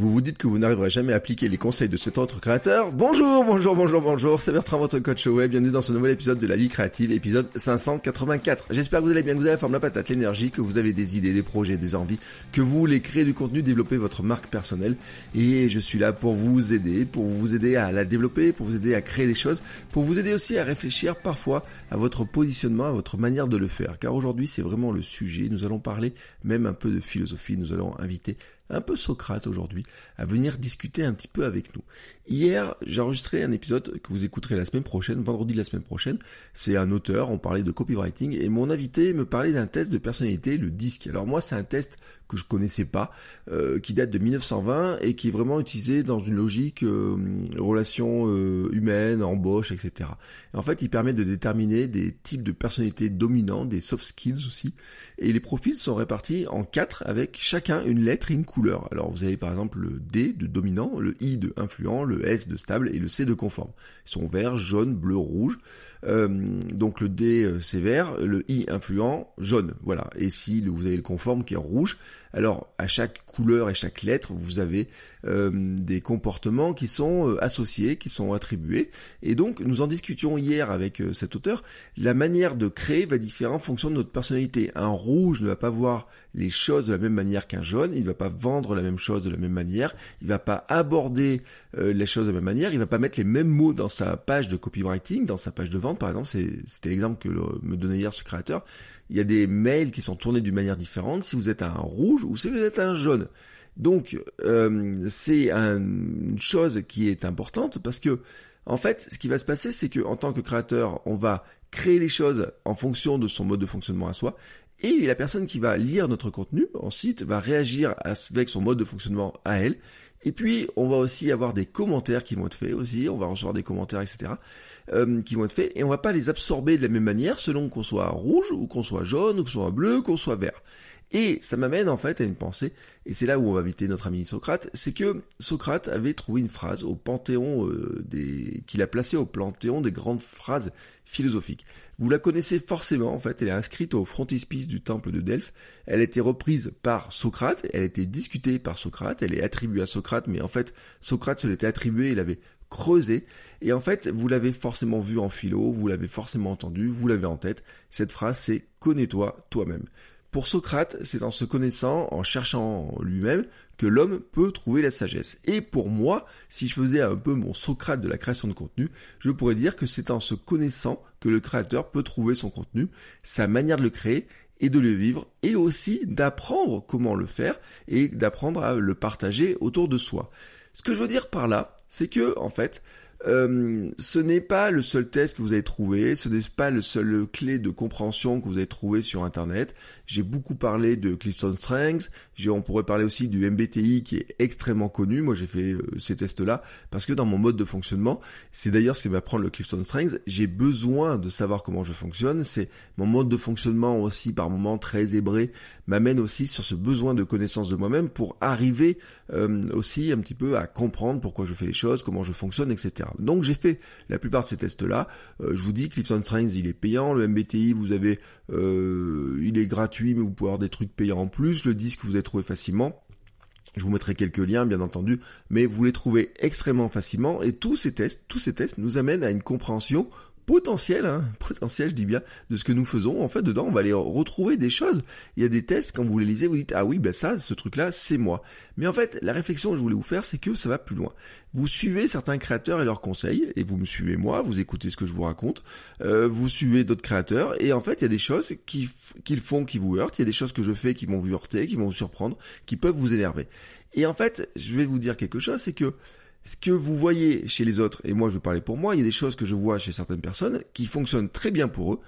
Vous vous dites que vous n'arriverez jamais à appliquer les conseils de cet autre créateur Bonjour, bonjour, bonjour, bonjour, c'est Bertrand, votre coach web, bienvenue dans ce nouvel épisode de la vie créative, épisode 584. J'espère que vous allez bien, que vous avez la forme, la patate, l'énergie, que vous avez des idées, des projets, des envies, que vous voulez créer du contenu, développer votre marque personnelle. Et je suis là pour vous aider, pour vous aider à la développer, pour vous aider à créer des choses, pour vous aider aussi à réfléchir parfois à votre positionnement, à votre manière de le faire. Car aujourd'hui, c'est vraiment le sujet. Nous allons parler même un peu de philosophie. Nous allons inviter un peu Socrate aujourd'hui, à venir discuter un petit peu avec nous. Hier, j'ai enregistré un épisode que vous écouterez la semaine prochaine, vendredi de la semaine prochaine. C'est un auteur, on parlait de copywriting, et mon invité me parlait d'un test de personnalité, le DISC. Alors moi, c'est un test que je connaissais pas, euh, qui date de 1920 et qui est vraiment utilisé dans une logique euh, relation euh, humaine, embauche, etc. Et en fait, il permet de déterminer des types de personnalités dominants, des soft skills aussi. Et les profils sont répartis en quatre avec chacun une lettre et une couleur. Alors vous avez par exemple le D de dominant, le I de influent, le S de stable et le C de conforme. Ils sont vert, jaune, bleu, rouge. Euh, donc le D c'est vert, le I influent, jaune, voilà. Et si vous avez le conforme qui est rouge, alors à chaque couleur et chaque lettre, vous avez euh, des comportements qui sont euh, associés, qui sont attribués. Et donc nous en discutions hier avec cet auteur. La manière de créer va différer en fonction de notre personnalité. Un rouge ne va pas voir les choses de la même manière qu'un jaune, il ne va pas vendre la même chose de la même manière, il va pas aborder les choses de la même manière, il va pas mettre les mêmes mots dans sa page de copywriting, dans sa page de vente par exemple, c'était l'exemple que me donnait hier ce créateur, il y a des mails qui sont tournés d'une manière différente si vous êtes un rouge ou si vous êtes un jaune. Donc euh, c'est une chose qui est importante parce que en fait, ce qui va se passer, c'est que en tant que créateur, on va créer les choses en fonction de son mode de fonctionnement à soi. Et la personne qui va lire notre contenu ensuite va réagir avec son mode de fonctionnement à elle. Et puis, on va aussi avoir des commentaires qui vont être faits aussi. On va recevoir des commentaires, etc. Euh, qui vont être faits et on va pas les absorber de la même manière selon qu'on soit rouge ou qu'on soit jaune ou qu'on soit bleu, qu'on soit vert. Et ça m'amène en fait à une pensée, et c'est là où on va inviter notre ami Socrate, c'est que Socrate avait trouvé une phrase au panthéon euh, des, qu'il a placée au panthéon des grandes phrases philosophiques. Vous la connaissez forcément, en fait, elle est inscrite au frontispice du temple de Delphes, elle a été reprise par Socrate, elle a été discutée par Socrate, elle est attribuée à Socrate, mais en fait, Socrate se l'était attribuée, il avait creuser. Et en fait, vous l'avez forcément vu en philo, vous l'avez forcément entendu, vous l'avez en tête. Cette phrase, c'est connais-toi toi-même. Pour Socrate, c'est en se connaissant, en cherchant lui-même, que l'homme peut trouver la sagesse. Et pour moi, si je faisais un peu mon Socrate de la création de contenu, je pourrais dire que c'est en se connaissant que le créateur peut trouver son contenu, sa manière de le créer et de le vivre, et aussi d'apprendre comment le faire, et d'apprendre à le partager autour de soi. Ce que je veux dire par là, c'est que, en fait, euh, ce n'est pas le seul test que vous avez trouvé, ce n'est pas le seul clé de compréhension que vous avez trouvé sur Internet. J'ai beaucoup parlé de Clifton Strengths, on pourrait parler aussi du MBTI qui est extrêmement connu. Moi j'ai fait euh, ces tests-là parce que dans mon mode de fonctionnement, c'est d'ailleurs ce que va prendre le Clifton Strengths, j'ai besoin de savoir comment je fonctionne. C'est mon mode de fonctionnement aussi par moments très ébré m'amène aussi sur ce besoin de connaissance de moi-même pour arriver euh, aussi un petit peu à comprendre pourquoi je fais les choses, comment je fonctionne, etc. Donc j'ai fait la plupart de ces tests-là. Euh, je vous dis, Clifton Strengths, il est payant. Le MBTI, vous avez, euh, il est gratuit, mais vous pouvez avoir des trucs payants en plus. Le disque, vous avez trouvé facilement. Je vous mettrai quelques liens, bien entendu, mais vous les trouvez extrêmement facilement. Et tous ces tests, tous ces tests nous amènent à une compréhension potentiel, hein, potentiel, je dis bien, de ce que nous faisons. En fait, dedans, on va aller retrouver des choses. Il y a des tests, quand vous les lisez, vous dites, ah oui, ben ça, ce truc-là, c'est moi. Mais en fait, la réflexion que je voulais vous faire, c'est que ça va plus loin. Vous suivez certains créateurs et leurs conseils, et vous me suivez moi, vous écoutez ce que je vous raconte, euh, vous suivez d'autres créateurs, et en fait, il y a des choses qu'ils font qui vous heurtent, il y a des choses que je fais qui vont vous heurter, qui vont vous surprendre, qui peuvent vous énerver. Et en fait, je vais vous dire quelque chose, c'est que ce que vous voyez chez les autres, et moi je vais parler pour moi, il y a des choses que je vois chez certaines personnes qui fonctionnent très bien pour eux,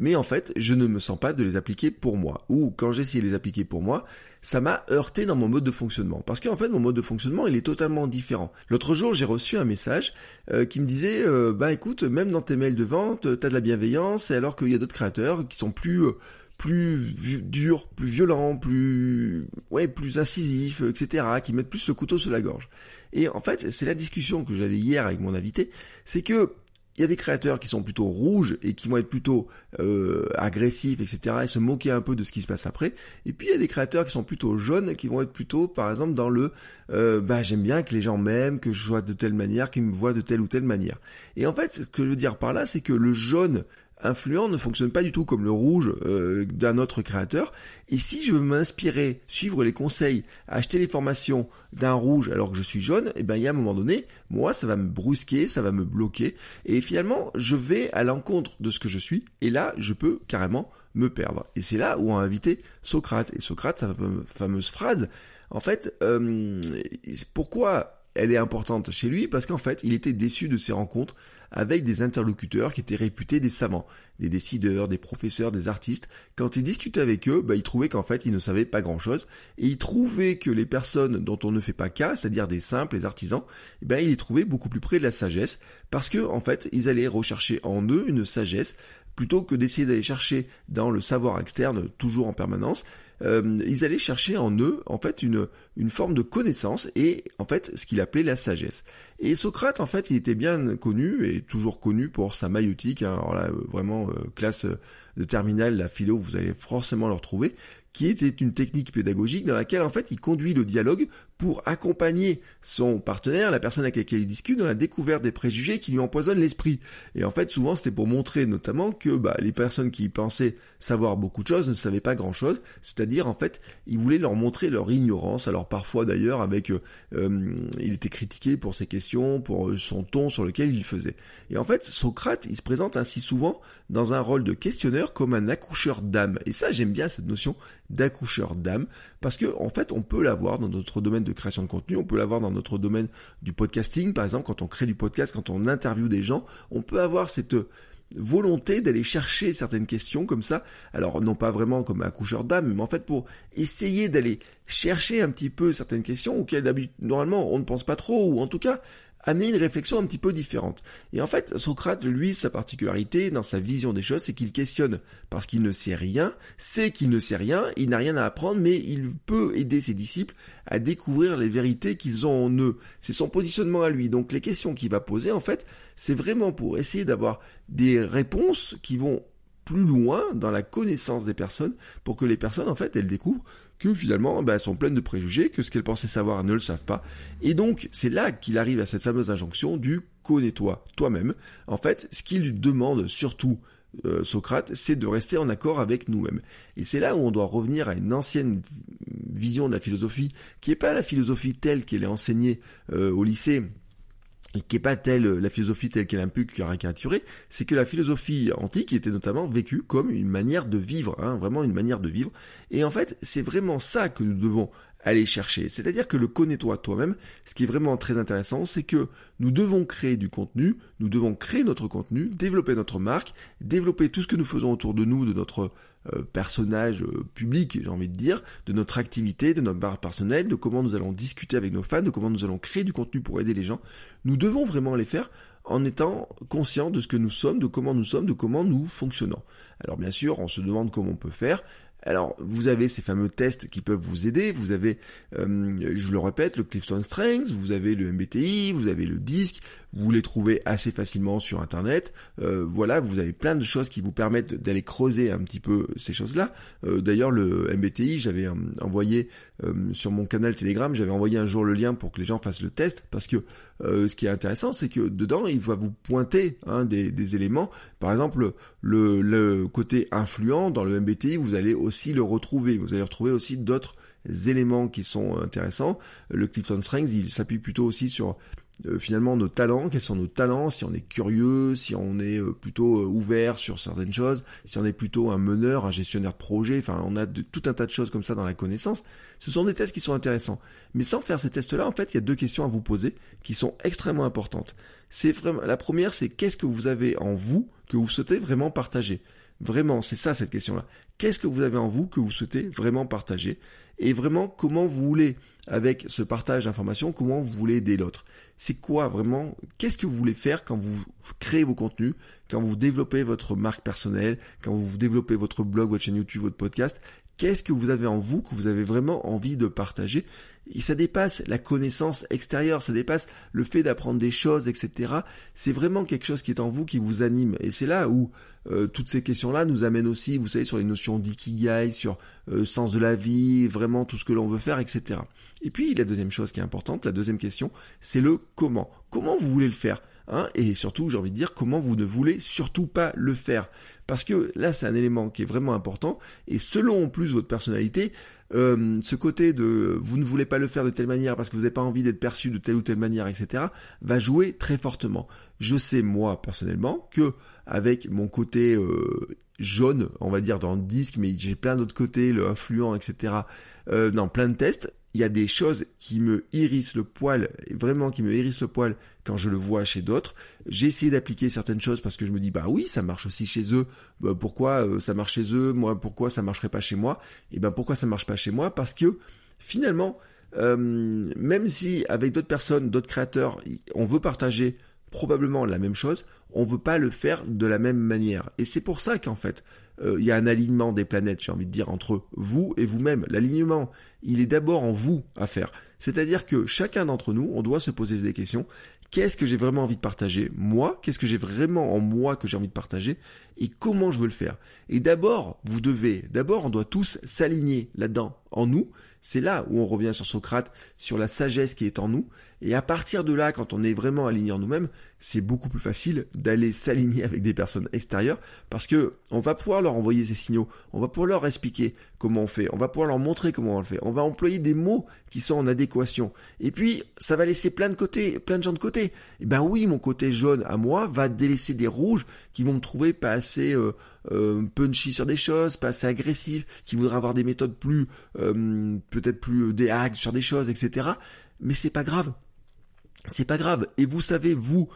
mais en fait, je ne me sens pas de les appliquer pour moi. Ou quand j'ai essayé de les appliquer pour moi, ça m'a heurté dans mon mode de fonctionnement. Parce qu'en fait, mon mode de fonctionnement, il est totalement différent. L'autre jour, j'ai reçu un message euh, qui me disait, euh, bah écoute, même dans tes mails de vente, t'as de la bienveillance, alors qu'il y a d'autres créateurs qui sont plus plus dur, plus violent, plus ouais, plus incisif, etc., qui mettent plus le couteau sur la gorge. Et en fait, c'est la discussion que j'avais hier avec mon invité, c'est que il y a des créateurs qui sont plutôt rouges et qui vont être plutôt euh, agressifs, etc. et se moquer un peu de ce qui se passe après. Et puis il y a des créateurs qui sont plutôt jaunes, qui vont être plutôt, par exemple, dans le euh, bah j'aime bien que les gens m'aiment, que je sois de telle manière, qu'ils me voient de telle ou telle manière. Et en fait, ce que je veux dire par là, c'est que le jaune influent ne fonctionne pas du tout comme le rouge euh, d'un autre créateur. Et si je veux m'inspirer, suivre les conseils, acheter les formations d'un rouge alors que je suis jaune, et eh ben il y a un moment donné, moi ça va me brusquer, ça va me bloquer, et finalement je vais à l'encontre de ce que je suis, et là je peux carrément me perdre. Et c'est là où on a invité Socrate. Et Socrate, sa fameuse phrase, en fait, euh, pourquoi elle est importante chez lui? Parce qu'en fait, il était déçu de ses rencontres avec des interlocuteurs qui étaient réputés des savants, des décideurs, des professeurs, des artistes. Quand il discutait avec eux, bah, il trouvait qu'en fait, ils ne savaient pas grand-chose. Et il trouvait que les personnes dont on ne fait pas cas, c'est-à-dire des simples, les artisans, eh ben, il les trouvait beaucoup plus près de la sagesse. Parce que, en fait, ils allaient rechercher en eux une sagesse plutôt que d'essayer d'aller chercher dans le savoir externe toujours en permanence, euh, ils allaient chercher en eux en fait une, une forme de connaissance et en fait ce qu'il appelait la sagesse. Et Socrate en fait il était bien connu et toujours connu pour sa maïotique, hein, alors là vraiment euh, classe de terminale, la philo vous allez forcément le retrouver, qui était une technique pédagogique dans laquelle en fait il conduit le dialogue pour accompagner son partenaire, la personne avec laquelle il discute, dans la découverte des préjugés qui lui empoisonnent l'esprit. Et en fait, souvent, c'était pour montrer notamment que bah, les personnes qui pensaient savoir beaucoup de choses ne savaient pas grand-chose. C'est-à-dire, en fait, il voulait leur montrer leur ignorance. Alors parfois, d'ailleurs, avec, euh, euh, il était critiqué pour ses questions, pour euh, son ton sur lequel il faisait. Et en fait, Socrate, il se présente ainsi souvent dans un rôle de questionneur comme un accoucheur d'âme. Et ça, j'aime bien cette notion d'accoucheur d'âme, parce que en fait, on peut l'avoir dans notre domaine de création de contenu, on peut l'avoir dans notre domaine du podcasting, par exemple, quand on crée du podcast, quand on interviewe des gens, on peut avoir cette volonté d'aller chercher certaines questions comme ça, alors non pas vraiment comme un accoucheur d'âme, mais en fait pour essayer d'aller chercher un petit peu certaines questions auxquelles d'habitude normalement on ne pense pas trop, ou en tout cas amener une réflexion un petit peu différente. Et en fait, Socrate, lui, sa particularité dans sa vision des choses, c'est qu'il questionne parce qu'il ne sait rien, sait qu'il ne sait rien, il n'a rien à apprendre, mais il peut aider ses disciples à découvrir les vérités qu'ils ont en eux. C'est son positionnement à lui. Donc les questions qu'il va poser, en fait, c'est vraiment pour essayer d'avoir des réponses qui vont plus loin dans la connaissance des personnes pour que les personnes, en fait, elles découvrent que finalement bah, elles sont pleines de préjugés, que ce qu'elles pensaient savoir ne le savent pas. Et donc c'est là qu'il arrive à cette fameuse injonction du connais-toi toi-même. En fait, ce qu'il demande surtout euh, Socrate, c'est de rester en accord avec nous-mêmes. Et c'est là où on doit revenir à une ancienne vision de la philosophie, qui n'est pas la philosophie telle qu'elle est enseignée euh, au lycée, et qui n'est pas telle la philosophie telle qu'elle a un peu caricaturée, c'est que la philosophie antique était notamment vécue comme une manière de vivre, hein, vraiment une manière de vivre. Et en fait, c'est vraiment ça que nous devons aller chercher. C'est-à-dire que le connais-toi toi-même, ce qui est vraiment très intéressant, c'est que nous devons créer du contenu, nous devons créer notre contenu, développer notre marque, développer tout ce que nous faisons autour de nous, de notre euh, personnage euh, public, j'ai envie de dire, de notre activité, de notre barre personnelle, de comment nous allons discuter avec nos fans, de comment nous allons créer du contenu pour aider les gens. Nous devons vraiment les faire en étant conscients de ce que nous sommes, de comment nous sommes, de comment nous fonctionnons. Alors bien sûr, on se demande comment on peut faire. Alors, vous avez ces fameux tests qui peuvent vous aider. Vous avez, euh, je le répète, le Clifton Strengths, vous avez le MBTI, vous avez le disque, vous les trouvez assez facilement sur Internet. Euh, voilà, vous avez plein de choses qui vous permettent d'aller creuser un petit peu ces choses-là. Euh, d'ailleurs, le MBTI, j'avais envoyé sur mon canal Telegram, j'avais envoyé un jour le lien pour que les gens fassent le test, parce que ce qui est intéressant, c'est que dedans, il va vous pointer hein, des, des, éléments. Par exemple, le, le côté influent dans le MBTI, vous allez aussi le retrouver. Vous allez retrouver aussi d'autres éléments qui sont intéressants. Le Clifton Strengths, il s'appuie plutôt aussi sur euh, finalement nos talents, quels sont nos talents, si on est curieux, si on est euh, plutôt euh, ouvert sur certaines choses, si on est plutôt un meneur, un gestionnaire de projet, enfin on a tout un tas de choses comme ça dans la connaissance. Ce sont des tests qui sont intéressants. Mais sans faire ces tests-là, en fait, il y a deux questions à vous poser qui sont extrêmement importantes. C'est vraiment la première, c'est qu'est-ce que vous avez en vous que vous souhaitez vraiment partager? Vraiment, c'est ça cette question-là. Qu'est-ce que vous avez en vous que vous souhaitez vraiment partager? Et vraiment, comment vous voulez, avec ce partage d'informations, comment vous voulez aider l'autre? C'est quoi vraiment Qu'est-ce que vous voulez faire quand vous créez vos contenus, quand vous développez votre marque personnelle, quand vous développez votre blog, votre chaîne YouTube, votre podcast Qu'est-ce que vous avez en vous que vous avez vraiment envie de partager et ça dépasse la connaissance extérieure, ça dépasse le fait d'apprendre des choses, etc. C'est vraiment quelque chose qui est en vous, qui vous anime. Et c'est là où euh, toutes ces questions-là nous amènent aussi, vous savez, sur les notions d'ikigai, sur euh, sens de la vie, vraiment tout ce que l'on veut faire, etc. Et puis la deuxième chose qui est importante, la deuxième question, c'est le comment. Comment vous voulez le faire? Hein, et surtout, j'ai envie de dire comment vous ne voulez surtout pas le faire. Parce que là, c'est un élément qui est vraiment important. Et selon en plus votre personnalité, euh, ce côté de vous ne voulez pas le faire de telle manière parce que vous n'avez pas envie d'être perçu de telle ou telle manière, etc., va jouer très fortement. Je sais moi personnellement que avec mon côté euh, jaune, on va dire dans le disque, mais j'ai plein d'autres côtés, le influent, etc., euh, dans plein de tests, il y a des choses qui me hérissent le poil, vraiment qui me hérissent le poil quand je le vois chez d'autres. J'ai essayé d'appliquer certaines choses parce que je me dis bah oui ça marche aussi chez eux. Bah, pourquoi euh, ça marche chez eux? Moi pourquoi ça marcherait pas chez moi? Et ben pourquoi ça marche pas chez moi? Parce que finalement euh, même si avec d'autres personnes, d'autres créateurs, on veut partager probablement la même chose, on veut pas le faire de la même manière. Et c'est pour ça qu'en fait, il y a un alignement des planètes, j'ai envie de dire, entre vous et vous-même. L'alignement, il est d'abord en vous à faire. C'est-à-dire que chacun d'entre nous, on doit se poser des questions. Qu'est-ce que j'ai vraiment envie de partager Moi, qu'est-ce que j'ai vraiment en moi que j'ai envie de partager? Et comment je veux le faire? Et d'abord, vous devez, d'abord, on doit tous s'aligner là-dedans, en nous. C'est là où on revient sur Socrate, sur la sagesse qui est en nous. Et à partir de là, quand on est vraiment aligné en nous-mêmes, c'est beaucoup plus facile d'aller s'aligner avec des personnes extérieures parce que on va pouvoir leur envoyer ces signaux, on va pouvoir leur expliquer comment on fait, on va pouvoir leur montrer comment on le fait, on va employer des mots qui sont en adéquation. Et puis, ça va laisser plein de côtés, plein de gens de côté. Et eh ben oui, mon côté jaune à moi va délaisser des rouges qui vont me trouver pas assez euh, euh, punchy sur des choses, pas assez agressif, qui voudraient avoir des méthodes plus, euh, peut-être plus des hacks sur des choses, etc. Mais c'est pas grave c'est pas grave. Et vous savez, vous,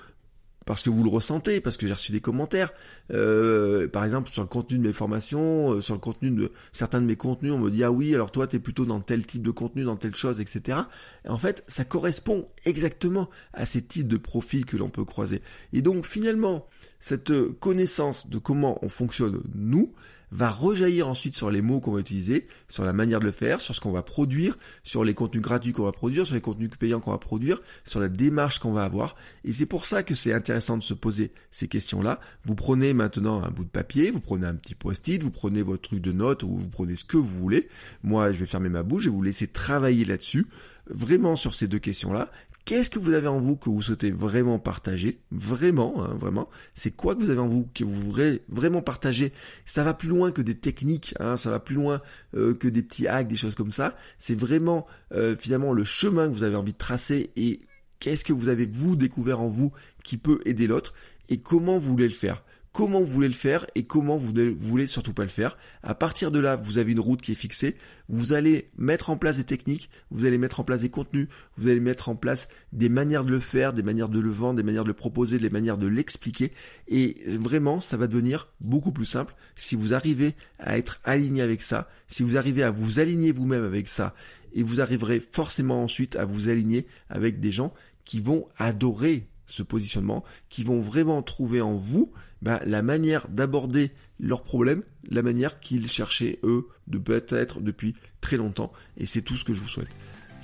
parce que vous le ressentez, parce que j'ai reçu des commentaires, euh, par exemple sur le contenu de mes formations, euh, sur le contenu de certains de mes contenus, on me dit ah oui, alors toi t'es plutôt dans tel type de contenu, dans telle chose, etc. Et en fait, ça correspond exactement à ces types de profils que l'on peut croiser. Et donc finalement, cette connaissance de comment on fonctionne nous, va rejaillir ensuite sur les mots qu'on va utiliser, sur la manière de le faire, sur ce qu'on va produire, sur les contenus gratuits qu'on va produire, sur les contenus payants qu'on va produire, sur la démarche qu'on va avoir. Et c'est pour ça que c'est intéressant de se poser ces questions-là. Vous prenez maintenant un bout de papier, vous prenez un petit post-it, vous prenez votre truc de notes ou vous prenez ce que vous voulez. Moi, je vais fermer ma bouche et vous laisser travailler là-dessus vraiment sur ces deux questions-là. Qu'est-ce que vous avez en vous que vous souhaitez vraiment partager? Vraiment, hein, vraiment. C'est quoi que vous avez en vous que vous voudrez vraiment partager? Ça va plus loin que des techniques, hein, ça va plus loin euh, que des petits hacks, des choses comme ça. C'est vraiment euh, finalement le chemin que vous avez envie de tracer et qu'est-ce que vous avez vous découvert en vous qui peut aider l'autre et comment vous voulez le faire comment vous voulez le faire et comment vous ne voulez surtout pas le faire. À partir de là, vous avez une route qui est fixée. Vous allez mettre en place des techniques, vous allez mettre en place des contenus, vous allez mettre en place des manières de le faire, des manières de le vendre, des manières de le proposer, des manières de l'expliquer. Et vraiment, ça va devenir beaucoup plus simple si vous arrivez à être aligné avec ça, si vous arrivez à vous aligner vous-même avec ça. Et vous arriverez forcément ensuite à vous aligner avec des gens qui vont adorer ce positionnement, qui vont vraiment trouver en vous bah, la manière d'aborder leurs problèmes, la manière qu'ils cherchaient eux de peut-être depuis très longtemps. Et c'est tout ce que je vous souhaite.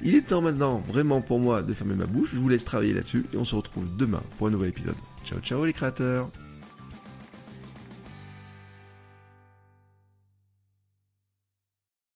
Il est temps maintenant vraiment pour moi de fermer ma bouche. Je vous laisse travailler là-dessus et on se retrouve demain pour un nouvel épisode. Ciao ciao les créateurs